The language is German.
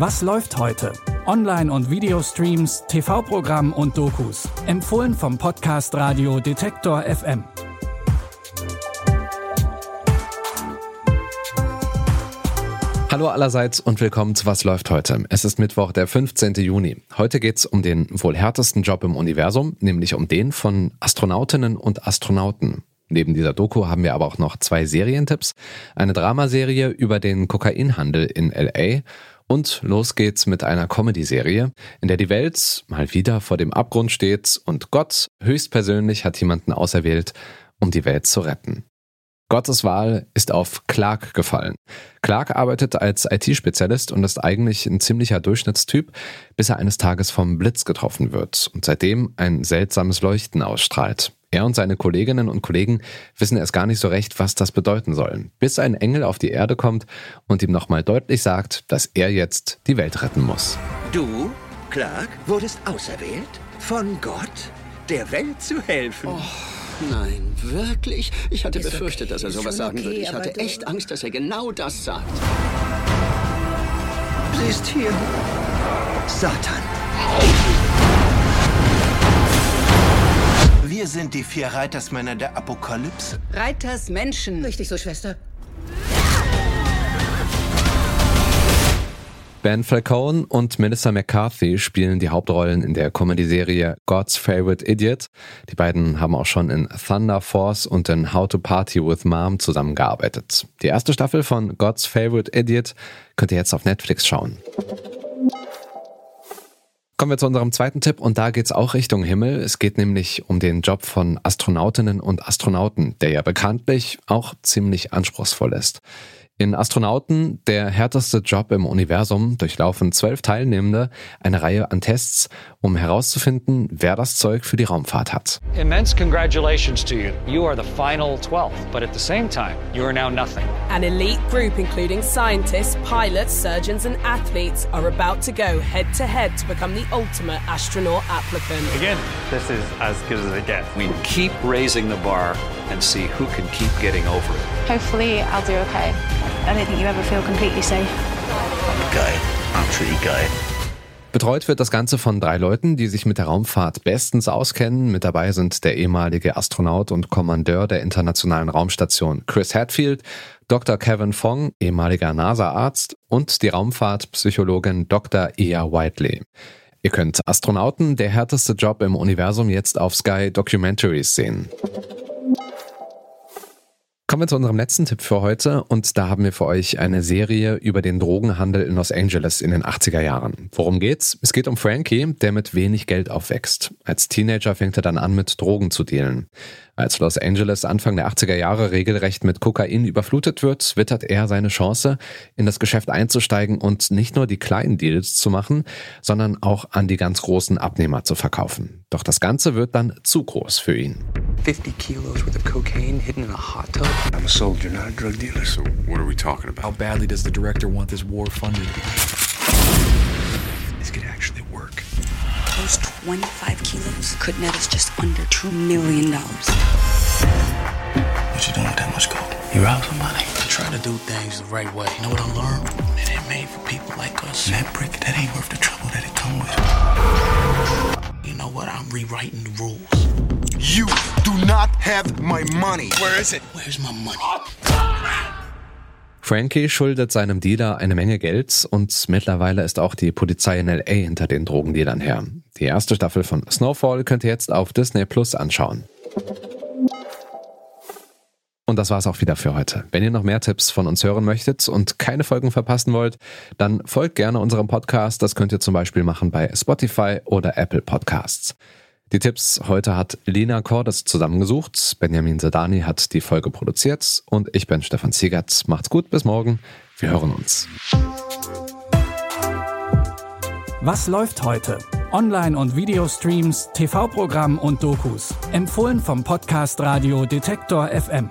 Was läuft heute? Online- und Videostreams, TV-Programm und Dokus. Empfohlen vom Podcast Radio Detektor FM. Hallo allerseits und willkommen zu Was läuft heute. Es ist Mittwoch, der 15. Juni. Heute geht's um den wohl härtesten Job im Universum, nämlich um den von Astronautinnen und Astronauten. Neben dieser Doku haben wir aber auch noch zwei Serientipps, eine Dramaserie über den Kokainhandel in LA und los geht's mit einer Comedy-Serie, in der die Welt mal wieder vor dem Abgrund steht und Gott höchstpersönlich hat jemanden auserwählt, um die Welt zu retten. Gottes Wahl ist auf Clark gefallen. Clark arbeitet als IT-Spezialist und ist eigentlich ein ziemlicher Durchschnittstyp, bis er eines Tages vom Blitz getroffen wird und seitdem ein seltsames Leuchten ausstrahlt. Er und seine Kolleginnen und Kollegen wissen erst gar nicht so recht, was das bedeuten soll, bis ein Engel auf die Erde kommt und ihm nochmal deutlich sagt, dass er jetzt die Welt retten muss. Du, Clark, wurdest auserwählt von Gott, der Welt zu helfen. Oh. Nein, wirklich? Ich hatte Ist befürchtet, okay, dass er sowas sagen okay, würde. Ich hatte echt Angst, dass er genau das sagt. Sie ist hier. Satan. Wir sind die vier Reitersmänner der Apokalypse. Reiters Menschen. Richtig so, Schwester. Ben Falcone und Melissa McCarthy spielen die Hauptrollen in der Comedy-Serie God's Favorite Idiot. Die beiden haben auch schon in Thunder Force und in How to Party with Mom zusammengearbeitet. Die erste Staffel von God's Favorite Idiot könnt ihr jetzt auf Netflix schauen. Kommen wir zu unserem zweiten Tipp und da geht's auch Richtung Himmel. Es geht nämlich um den Job von Astronautinnen und Astronauten, der ja bekanntlich auch ziemlich anspruchsvoll ist. In Astronauten, der härteste Job im Universum, durchlaufen zwölf Teilnehmende eine Reihe an Tests, um herauszufinden, wer das Zeug für die Raumfahrt hat. Immense congratulations to you. You are the final 12, but at the same time, you are now nothing. An elite group, including scientists, pilots, surgeons, and athletes, are about to go head to head to become the ultimate astronaut applicant. Again, this is as good as it gets. We keep raising the bar and see who can keep getting over it. Hopefully, I'll do okay. I don't think you ever feel completely safe. Geil. Absolut geil. Betreut wird das Ganze von drei Leuten, die sich mit der Raumfahrt bestens auskennen. Mit dabei sind der ehemalige Astronaut und Kommandeur der Internationalen Raumstation Chris Hadfield, Dr. Kevin Fong, ehemaliger NASA-Arzt und die Raumfahrtpsychologin Dr. Ia Whiteley. Ihr könnt Astronauten, der härteste Job im Universum, jetzt auf Sky Documentaries sehen. Kommen wir zu unserem letzten Tipp für heute und da haben wir für euch eine Serie über den Drogenhandel in Los Angeles in den 80er Jahren. Worum geht's? Es geht um Frankie, der mit wenig Geld aufwächst. Als Teenager fängt er dann an mit Drogen zu dealen. Als Los Angeles Anfang der 80er Jahre regelrecht mit Kokain überflutet wird, wittert er seine Chance, in das Geschäft einzusteigen und nicht nur die kleinen Deals zu machen, sondern auch an die ganz großen Abnehmer zu verkaufen. Doch das Ganze wird dann zu groß für ihn. 50 kilos worth of cocaine hidden in a hot tub. I'm a soldier, not a drug dealer. So what are we talking about? How badly does the director want this war funded? This could actually work. Those 25 kilos could net us just under $2 million. What you doing with that much gold? You rob somebody? I try to do things the right way. You know what I learned? It ain't made for people like us. And that brick, that ain't worth the trouble that it come with. You know what? I'm rewriting the rules. You do not have my money. Where is it? Where's my money? Frankie schuldet seinem Dealer eine Menge Geld und mittlerweile ist auch die Polizei in LA hinter den Drogendealern her. Die erste Staffel von Snowfall könnt ihr jetzt auf Disney Plus anschauen. Und das war's auch wieder für heute. Wenn ihr noch mehr Tipps von uns hören möchtet und keine Folgen verpassen wollt, dann folgt gerne unserem Podcast. Das könnt ihr zum Beispiel machen bei Spotify oder Apple Podcasts. Die Tipps heute hat Lena Cordes zusammengesucht. Benjamin Sedani hat die Folge produziert und ich bin Stefan Ziegert. Macht's gut, bis morgen. Wir hören uns. Was läuft heute? Online- und Videostreams, TV-Programm und Dokus. Empfohlen vom Podcast Radio Detektor FM.